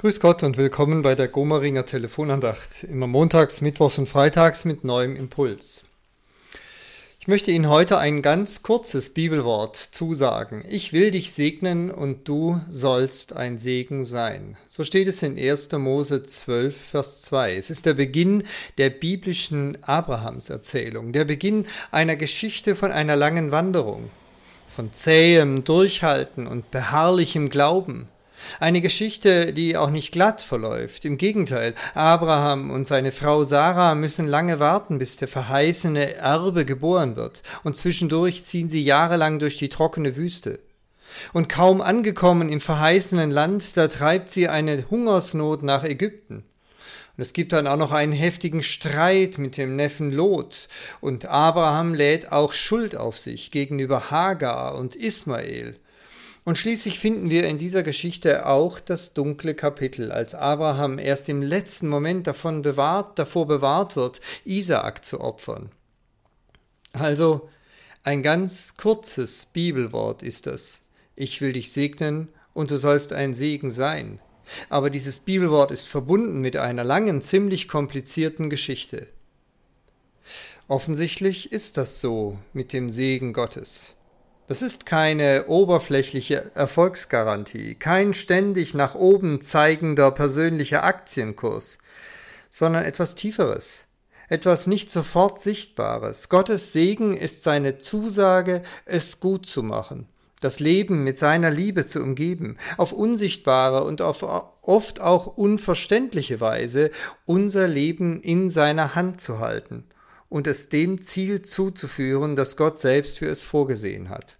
Grüß Gott und willkommen bei der Gomeringer Telefonandacht, immer montags, mittwochs und freitags mit neuem Impuls. Ich möchte Ihnen heute ein ganz kurzes Bibelwort zusagen. Ich will dich segnen und du sollst ein Segen sein. So steht es in 1. Mose 12, Vers 2. Es ist der Beginn der biblischen Abrahamserzählung, der Beginn einer Geschichte von einer langen Wanderung, von zähem Durchhalten und beharrlichem Glauben. Eine Geschichte, die auch nicht glatt verläuft. Im Gegenteil, Abraham und seine Frau Sarah müssen lange warten, bis der verheißene Erbe geboren wird, und zwischendurch ziehen sie jahrelang durch die trockene Wüste. Und kaum angekommen im verheißenen Land, da treibt sie eine Hungersnot nach Ägypten. Und es gibt dann auch noch einen heftigen Streit mit dem Neffen Lot. Und Abraham lädt auch Schuld auf sich gegenüber Hagar und Ismael. Und schließlich finden wir in dieser Geschichte auch das dunkle Kapitel, als Abraham erst im letzten Moment davon bewahrt, davor bewahrt wird, Isaak zu opfern. Also ein ganz kurzes Bibelwort ist das. Ich will dich segnen und du sollst ein Segen sein. Aber dieses Bibelwort ist verbunden mit einer langen, ziemlich komplizierten Geschichte. Offensichtlich ist das so mit dem Segen Gottes. Das ist keine oberflächliche Erfolgsgarantie, kein ständig nach oben zeigender persönlicher Aktienkurs, sondern etwas Tieferes, etwas nicht sofort Sichtbares. Gottes Segen ist seine Zusage, es gut zu machen, das Leben mit seiner Liebe zu umgeben, auf unsichtbare und auf oft auch unverständliche Weise unser Leben in seiner Hand zu halten und es dem Ziel zuzuführen, das Gott selbst für es vorgesehen hat.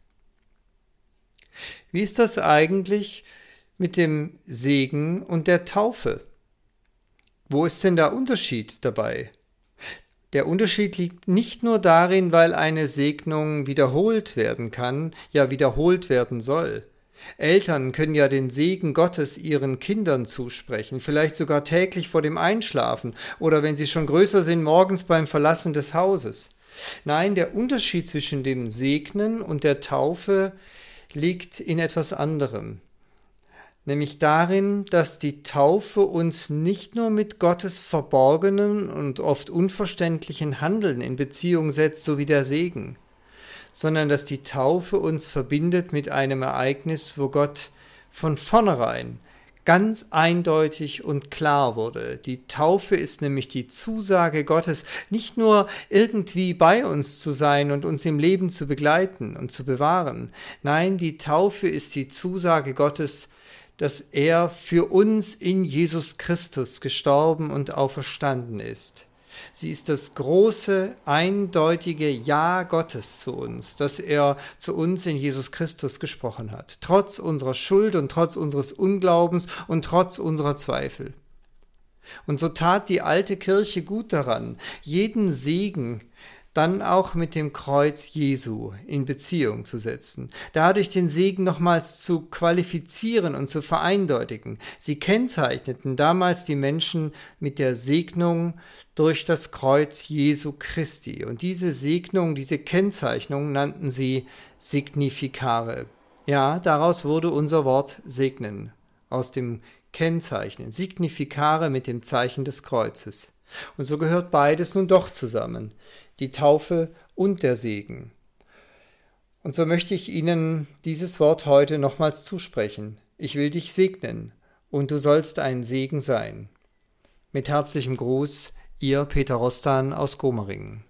Wie ist das eigentlich mit dem Segen und der Taufe? Wo ist denn der Unterschied dabei? Der Unterschied liegt nicht nur darin, weil eine Segnung wiederholt werden kann, ja wiederholt werden soll. Eltern können ja den Segen Gottes ihren Kindern zusprechen, vielleicht sogar täglich vor dem Einschlafen oder wenn sie schon größer sind, morgens beim Verlassen des Hauses. Nein, der Unterschied zwischen dem Segnen und der Taufe liegt in etwas anderem, nämlich darin, dass die Taufe uns nicht nur mit Gottes verborgenen und oft unverständlichen Handeln in Beziehung setzt, so wie der Segen, sondern dass die Taufe uns verbindet mit einem Ereignis, wo Gott von vornherein ganz eindeutig und klar wurde. Die Taufe ist nämlich die Zusage Gottes, nicht nur irgendwie bei uns zu sein und uns im Leben zu begleiten und zu bewahren. Nein, die Taufe ist die Zusage Gottes, dass er für uns in Jesus Christus gestorben und auferstanden ist. Sie ist das große, eindeutige Ja Gottes zu uns, dass er zu uns in Jesus Christus gesprochen hat, trotz unserer Schuld und trotz unseres Unglaubens und trotz unserer Zweifel. Und so tat die alte Kirche gut daran, jeden Segen, dann auch mit dem Kreuz Jesu in Beziehung zu setzen, dadurch den Segen nochmals zu qualifizieren und zu vereindeutigen. Sie kennzeichneten damals die Menschen mit der Segnung durch das Kreuz Jesu Christi. Und diese Segnung, diese Kennzeichnung nannten sie Signifikare. Ja, daraus wurde unser Wort segnen, aus dem Kennzeichnen, Signifikare mit dem Zeichen des Kreuzes. Und so gehört beides nun doch zusammen die Taufe und der Segen. Und so möchte ich Ihnen dieses Wort heute nochmals zusprechen. Ich will dich segnen, und du sollst ein Segen sein. Mit herzlichem Gruß, Ihr Peter Rostan aus Gomeringen.